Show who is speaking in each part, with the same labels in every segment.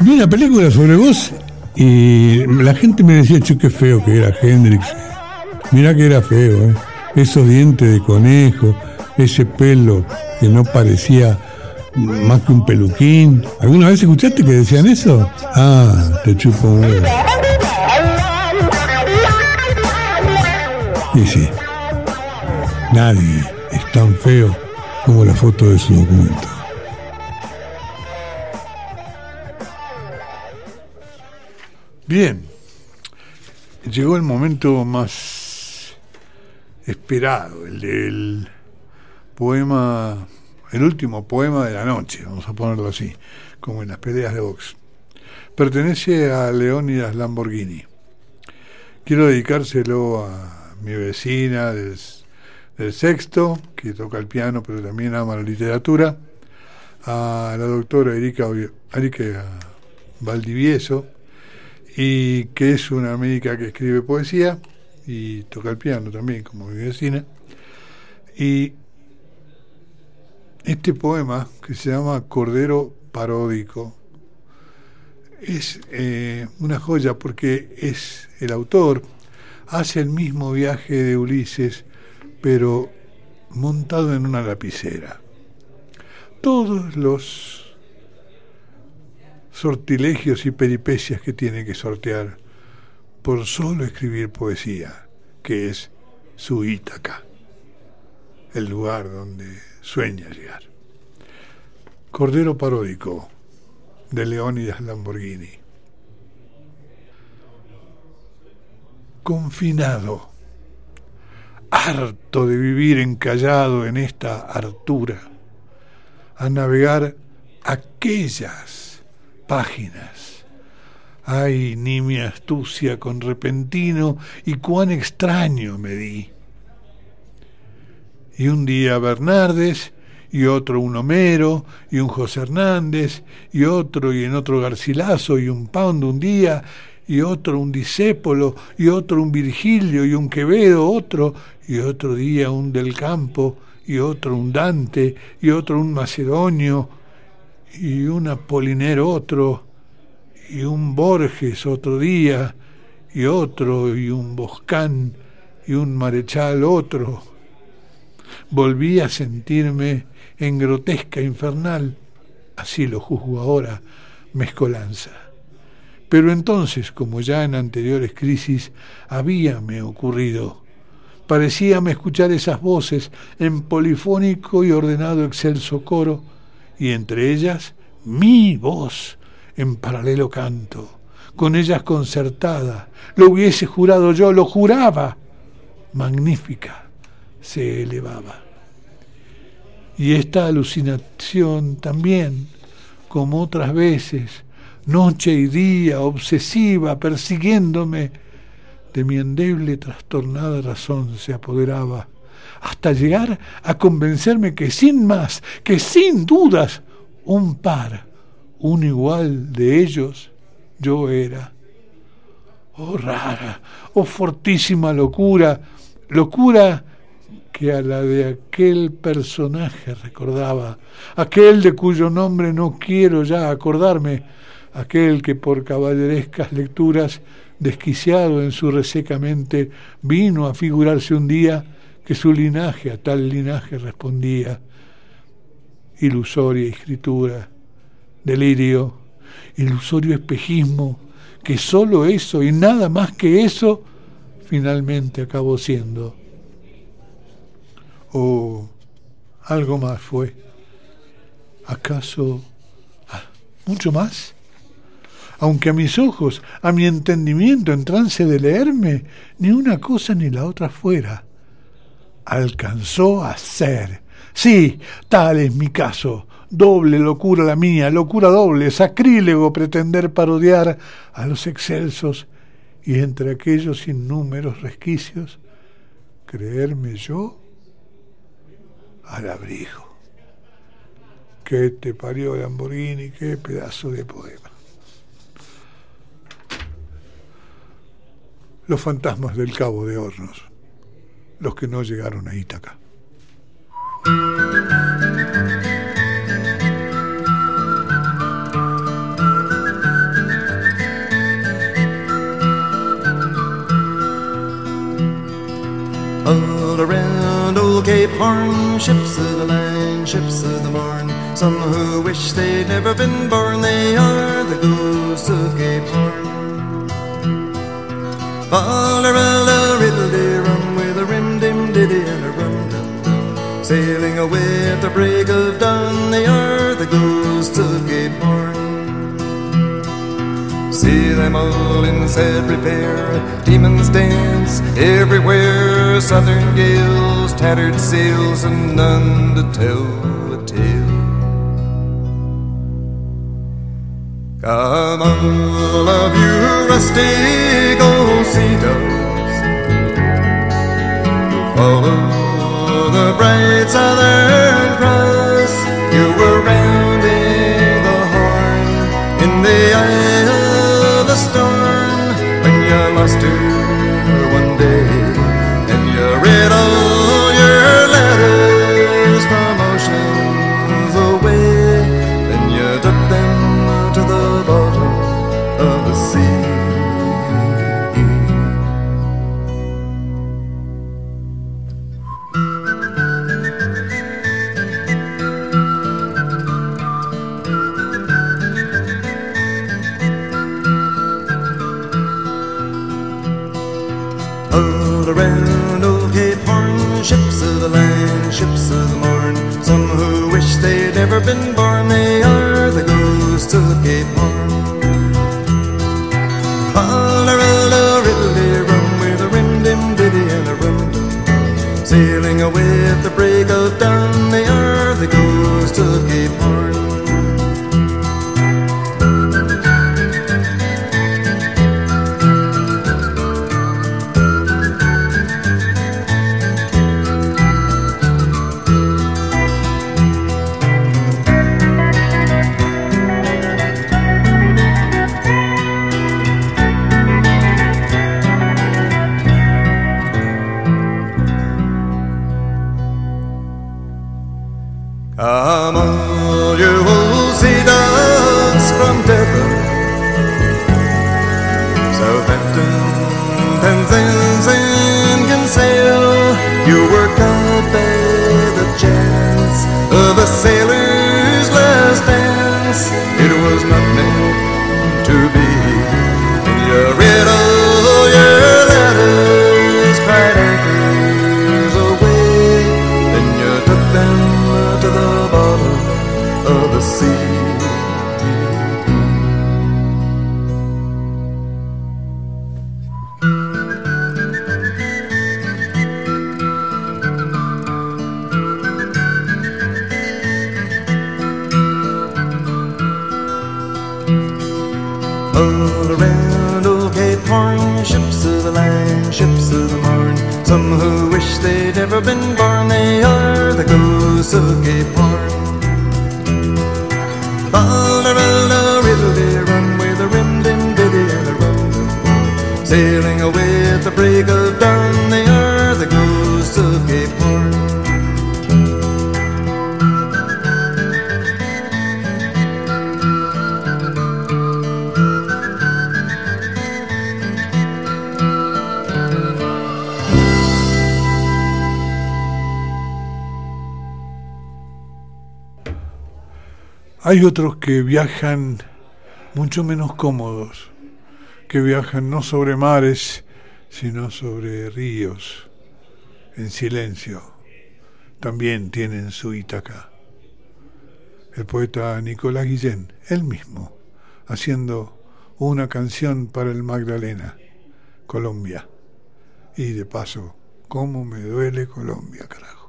Speaker 1: Vi una película sobre vos y la gente me decía, che, qué feo que era Hendrix. Mirá que era feo, ¿eh? Esos dientes de conejo, ese pelo que no parecía más que un peluquín. ¿Alguna vez escuchaste que decían eso? Ah, te chupo un. Y sí, nadie es tan feo como la foto de su documento. Bien, llegó el momento más esperado, el del poema, el último poema de la noche, vamos a ponerlo así, como en las peleas de box. Pertenece a Leónidas Lamborghini. Quiero dedicárselo a mi vecina del, sexto, que toca el piano pero también ama la literatura, a la doctora Erika, Erika Valdivieso, y que es una médica que escribe poesía y toca el piano también, como mi vecina. Y este poema, que se llama Cordero Paródico, es eh, una joya porque es el autor, hace el mismo viaje de Ulises, pero montado en una lapicera. Todos los sortilegios y peripecias que tiene que sortear por solo escribir poesía, que es su Ítaca, el lugar donde sueña llegar. Cordero Paródico, de Leónidas Lamborghini. Confinado, harto de vivir encallado en esta hartura, a navegar aquellas páginas. Ay, ni mi astucia con repentino y cuán extraño me di. Y un día Bernardes, y otro un Homero, y un José Hernández, y otro y en otro Garcilaso, y un Pound un día, y otro un Disépolo, y otro un Virgilio, y un Quevedo otro, y otro día un Del Campo, y otro un Dante, y otro un Macedonio, y un Apolinero otro, y un Borges otro día, y otro, y un Boscán, y un Marechal otro. Volví a sentirme en grotesca infernal, así lo juzgo ahora, mezcolanza. Pero entonces, como ya en anteriores crisis, habíame ocurrido. Parecíame escuchar esas voces en polifónico y ordenado excelso coro, y entre ellas mi voz en paralelo canto, con ellas concertada, lo hubiese jurado yo, lo juraba, magnífica, se elevaba. Y esta alucinación también, como otras veces, noche y día, obsesiva, persiguiéndome, de mi endeble trastornada razón se apoderaba hasta llegar a convencerme que sin más, que sin dudas, un par, un igual de ellos, yo era. Oh rara, oh fortísima locura, locura que a la de aquel personaje recordaba, aquel de cuyo nombre no quiero ya acordarme, aquel que por caballerescas lecturas, desquiciado en su reseca mente, vino a figurarse un día que su linaje a tal linaje respondía. Ilusoria escritura, delirio, ilusorio espejismo, que sólo eso y nada más que eso finalmente acabó siendo. O algo más fue. ¿Acaso mucho más? Aunque a mis ojos, a mi entendimiento en trance de leerme, ni una cosa ni la otra fuera alcanzó a ser. Sí, tal es mi caso. Doble locura la mía, locura doble, sacrílego pretender parodiar a los excelsos y entre aquellos innúmeros resquicios, creerme yo al abrigo. ¿Qué te parió Lamborghini? ¿Qué pedazo de poema? Los fantasmas del Cabo de Hornos los que no llegaron a Ítaca.
Speaker 2: All around old Cape Horn, ships of the line, ships of the morn. Some who wish they'd never been born, they are the ghosts of Cape Horn. Valderella, riddle, rum dum dum. Sailing away at the break of dawn, they are the ghosts of Cape Horn. See them all in sad repair. Demons dance everywhere. Southern gales, tattered sails, and none to tell a tale. Come all of you rustic old sea follow the bright southern cross. You were rounding the horn in the eye of the storm when you lost her
Speaker 1: Hay otros que viajan mucho menos cómodos, que viajan no sobre mares, sino sobre ríos, en silencio. También tienen su Ítaca. El poeta Nicolás Guillén, él mismo, haciendo una canción para el Magdalena, Colombia. Y de paso, cómo me duele Colombia, carajo.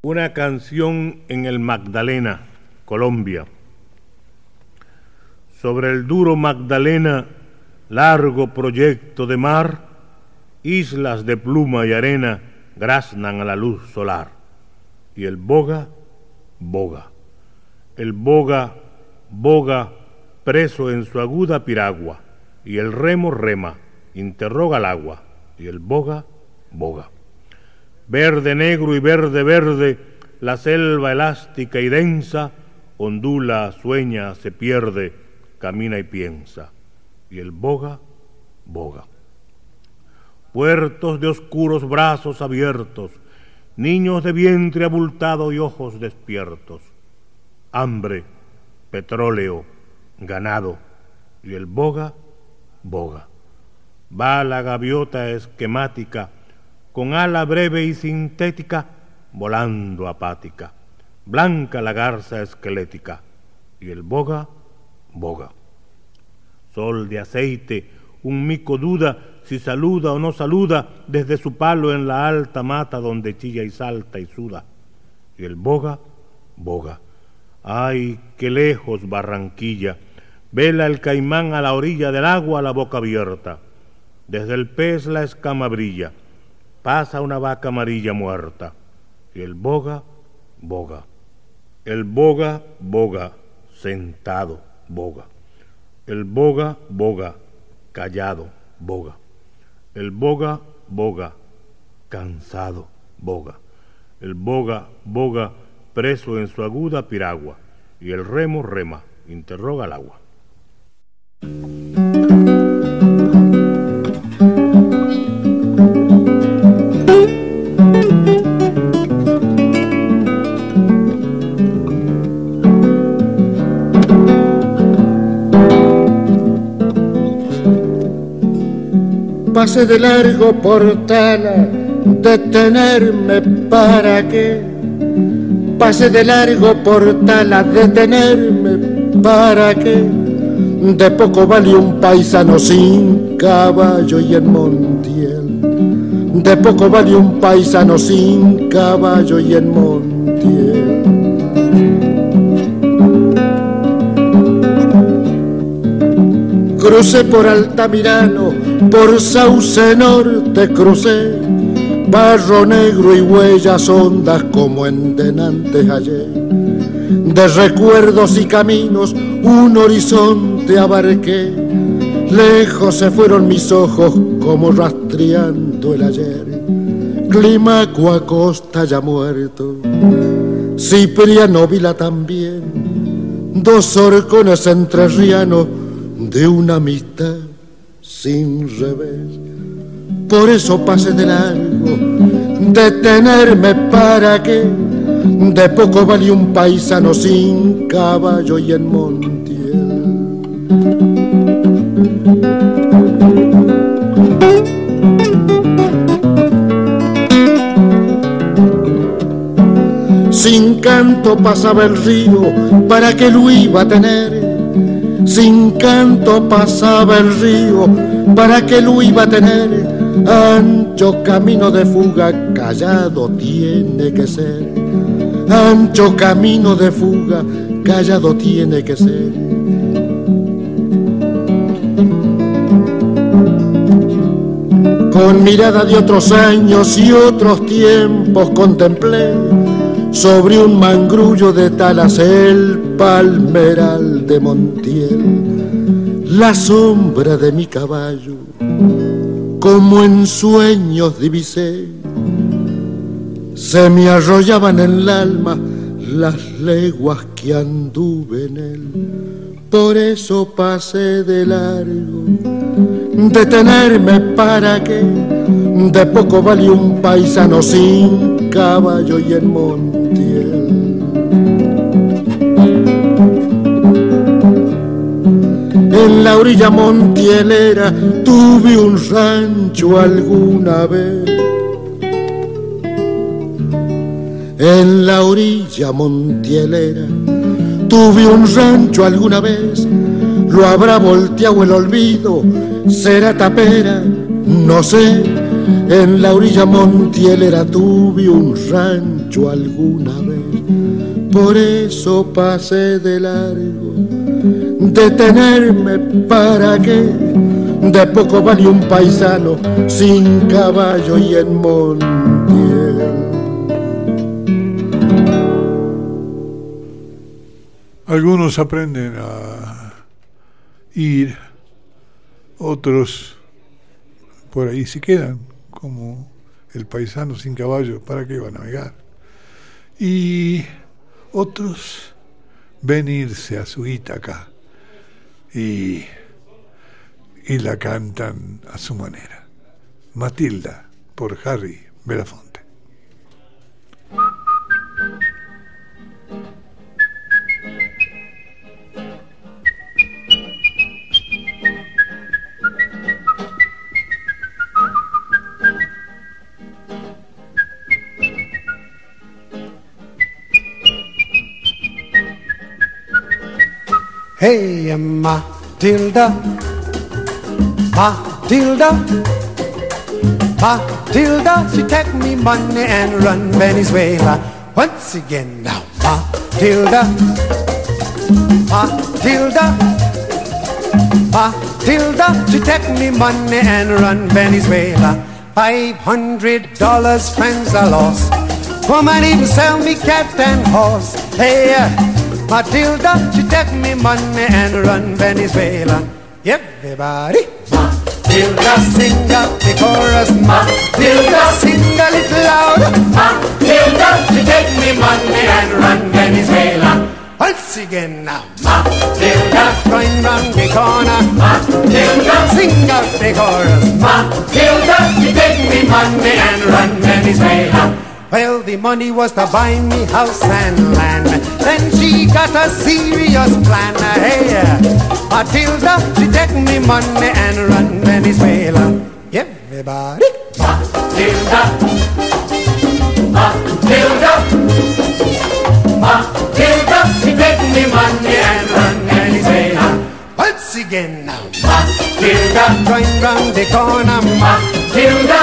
Speaker 3: Una canción en el Magdalena, Colombia. Sobre el duro Magdalena, largo proyecto de mar, islas de pluma y arena graznan a la luz solar. Y el boga, boga. El boga, boga, preso en su aguda piragua. Y el remo rema, interroga al agua. Y el boga, boga. Verde, negro y verde, verde, la selva elástica y densa ondula, sueña, se pierde, camina y piensa. Y el boga, boga. puertos de oscuros brazos abiertos, niños de vientre abultado y ojos despiertos, hambre, petróleo, ganado, y el boga, boga. Va la gaviota esquemática, con ala breve y sintética, volando apática, blanca la garza esquelética, y el boga, boga. Sol de aceite, un mico duda si saluda o no saluda desde su palo en la alta mata donde chilla y salta y suda. Y el boga, boga. Ay, qué lejos Barranquilla. Vela el caimán a la orilla del agua la boca abierta. Desde el pez la escama brilla. Pasa una vaca amarilla muerta. Y el boga, boga. El boga, boga, sentado, boga. El boga, boga, callado, boga. El boga, boga, cansado, boga. El boga, boga, preso en su aguda piragua. Y el remo rema, interroga al agua.
Speaker 4: Pase de largo portala, detenerme para qué. Pase de largo portala, detenerme para qué. De poco vale un paisano sin caballo y en Montiel. De poco vale un paisano sin caballo y en Montiel. Crucé por Altamirano, por Sauce Norte crucé, barro negro y huellas hondas como en denantes ayer. De recuerdos y caminos un horizonte abarqué, lejos se fueron mis ojos como rastreando el ayer. Climaco a costa ya muerto, Cipriano Vila también, dos horcones entrerrianos de una amistad sin revés. Por eso pasé de largo, detenerme para que de poco vale un paisano sin caballo y en Montiel. Sin canto pasaba el río, ¿para que lo iba a tener? Sin canto pasaba el río, ¿para que lo iba a tener? Ancho camino de fuga, callado tiene que ser. Ancho camino de fuga, callado tiene que ser. Con mirada de otros años y otros tiempos contemplé sobre un mangrullo de talas el palmeral de Montiel, la sombra de mi caballo, como en sueños divisé, se me arrollaban en el alma las leguas que anduve en él, por eso pasé de largo, detenerme para que de poco vale un paisano sin caballo y en Montiel. En la orilla montielera tuve un rancho alguna vez. En la orilla montielera tuve un rancho alguna vez. Lo habrá volteado el olvido, será tapera, no sé en la orilla montielera tuve un rancho alguna vez, por eso pasé de largo, detenerme para que de poco vale un paisano sin caballo y en montiel.
Speaker 1: Algunos aprenden a ir, otros por ahí se quedan como el paisano sin caballo, ¿para qué iba a navegar? Y otros venirse a su Ítaca y, y la cantan a su manera. Matilda, por Harry Belafonte.
Speaker 5: Hey, Matilda, Matilda, Matilda, she take me money and run Venezuela. Once again now, Matilda, Matilda, Matilda, she take me money and run Venezuela. Five hundred dollars, friends are lost. Woman even sell me cat and horse. Hey, Matilda, she take me money and run Venezuela. Everybody, Matilda, sing up the chorus. Matilda, sing a little louder. Matilda, she take me money and run Venezuela. Once again now, Matilda, going round the corner. Matilda, sing up the chorus. Matilda, she take me money and run Venezuela. Well, the money was to buy me house and land. Then she got a serious plan. Hey, Matilda, she take me money and run Venezuela. Everybody. Matilda, Matilda, Matilda, she take me money and run Venezuela. Once again now, Matilda, going round the corner. Matilda,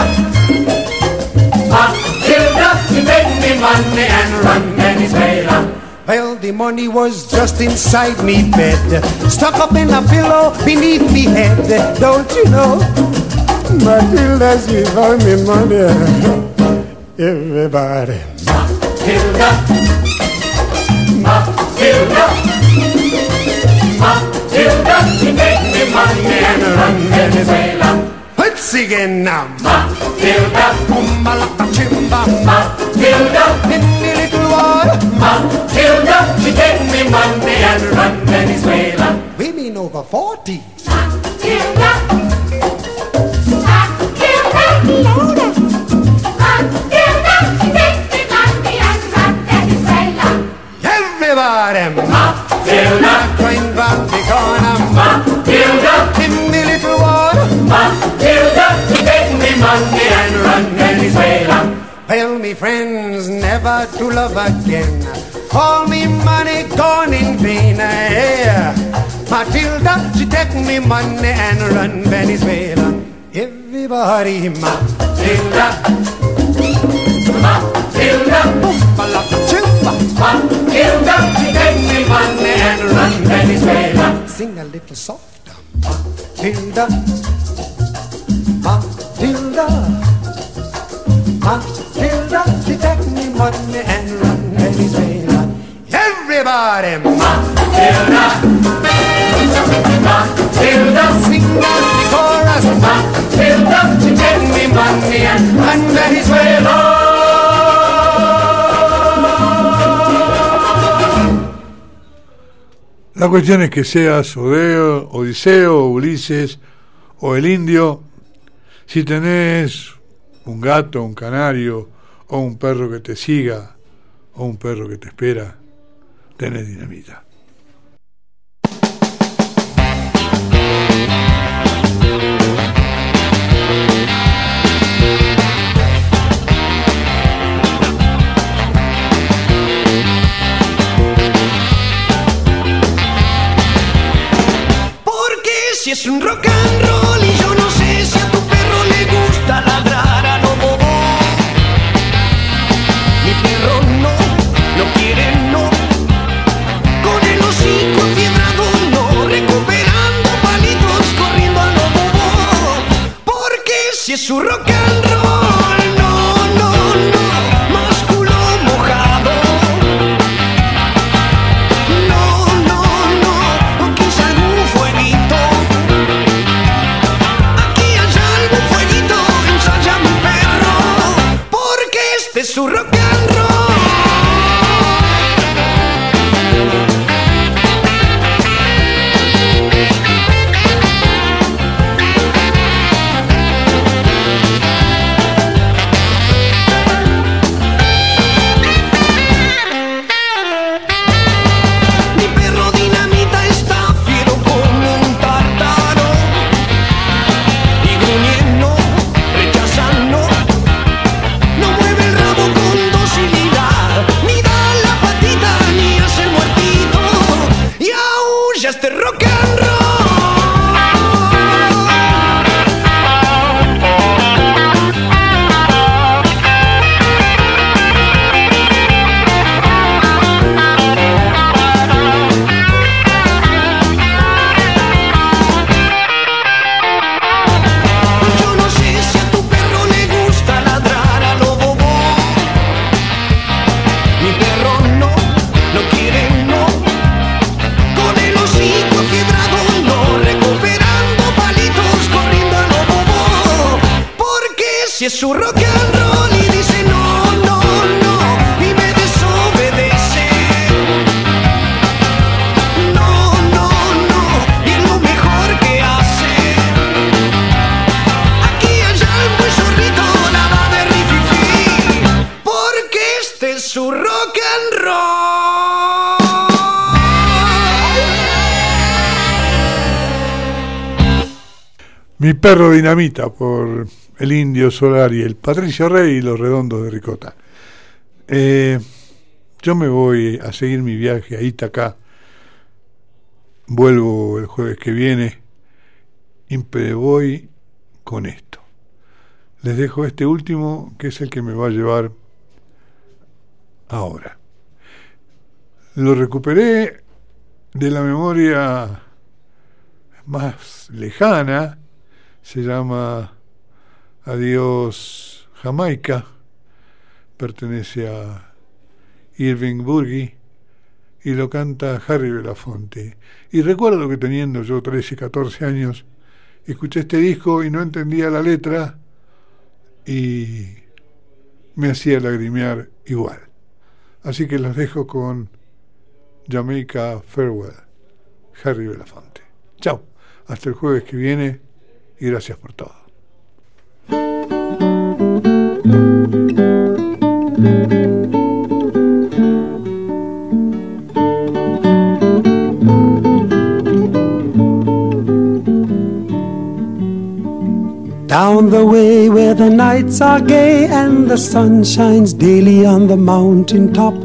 Speaker 5: Matilda, she take me money and run Venezuela. Well, the money was just inside me bed, stuck up in a pillow beneath me head. Don't you know? Matilda, she found me money. Everybody. Matilda, Matilda, Matilda, she take me money and run Venezuela. Once again now, Matilda, chimba, Matilda, in the little water, Matilda, she take me money and run Venezuela. Women over 40. Never to love again. All me money gone in vain. Yeah. Matilda, she take me money and run Venezuela. Everybody, Matilda, Matilda. Matilda, she take me money and run Venezuela. Sing a little softer, Matilda, Matilda, Matilda,
Speaker 1: La cuestión es que seas Odeo, Odiseo, Ulises o el indio, si tenés un gato, un canario o un perro que te siga o un perro que te espera, tenés dinamita.
Speaker 6: Porque si es un rock and roll su rock and roll y dice no, no, no, y me desobedece. No, no, no, y es lo mejor que hace. Aquí allá el buen zorrito la va de rififi Porque este es su rock and roll
Speaker 1: Mi perro dinamita por el Indio Solar y el Patricio Rey y los redondos de Ricota. Eh, yo me voy a seguir mi viaje a Itacá. Vuelvo el jueves que viene y me voy con esto. Les dejo este último que es el que me va a llevar ahora. Lo recuperé de la memoria más lejana, se llama Adiós Jamaica, pertenece a Irving Burgi y lo canta Harry Belafonte. Y recuerdo que teniendo yo 13, 14 años, escuché este disco y no entendía la letra y me hacía lagrimear igual. Así que los dejo con Jamaica Farewell, Harry Belafonte. Chao, hasta el jueves que viene y gracias por todo.
Speaker 7: Down the way where the nights are gay and the sun shines daily on the mountain top.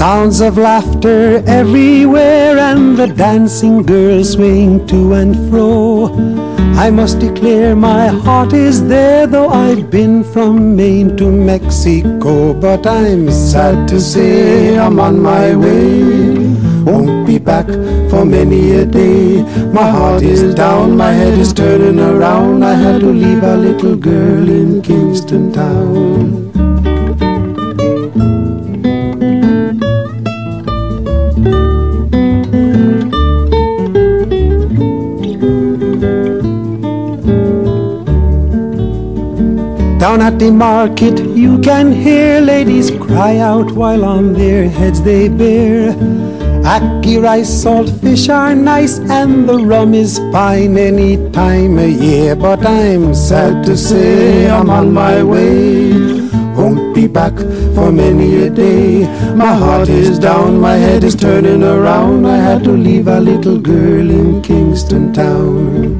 Speaker 7: Sounds of laughter everywhere and the dancing girls swing to and fro. I must declare my heart is there, though I've been from Maine to Mexico. But I'm sad to say I'm on my way. Won't be back for many a day. My heart is down, my head is turning around. I had to leave a little girl in Kingston Town. Down at the market you can hear ladies cry out while on their heads they bear. Ackee rice, salt fish are nice and the rum is fine any time of year. But I'm sad to say I'm on my way. Won't be back for many a day. My heart is down, my head is turning around. I had to leave a little girl in Kingston Town.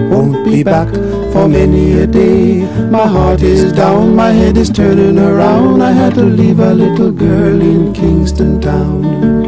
Speaker 7: Won't be back for many a day. My heart is down, my head is turning around. I had to leave a little girl in Kingston Town.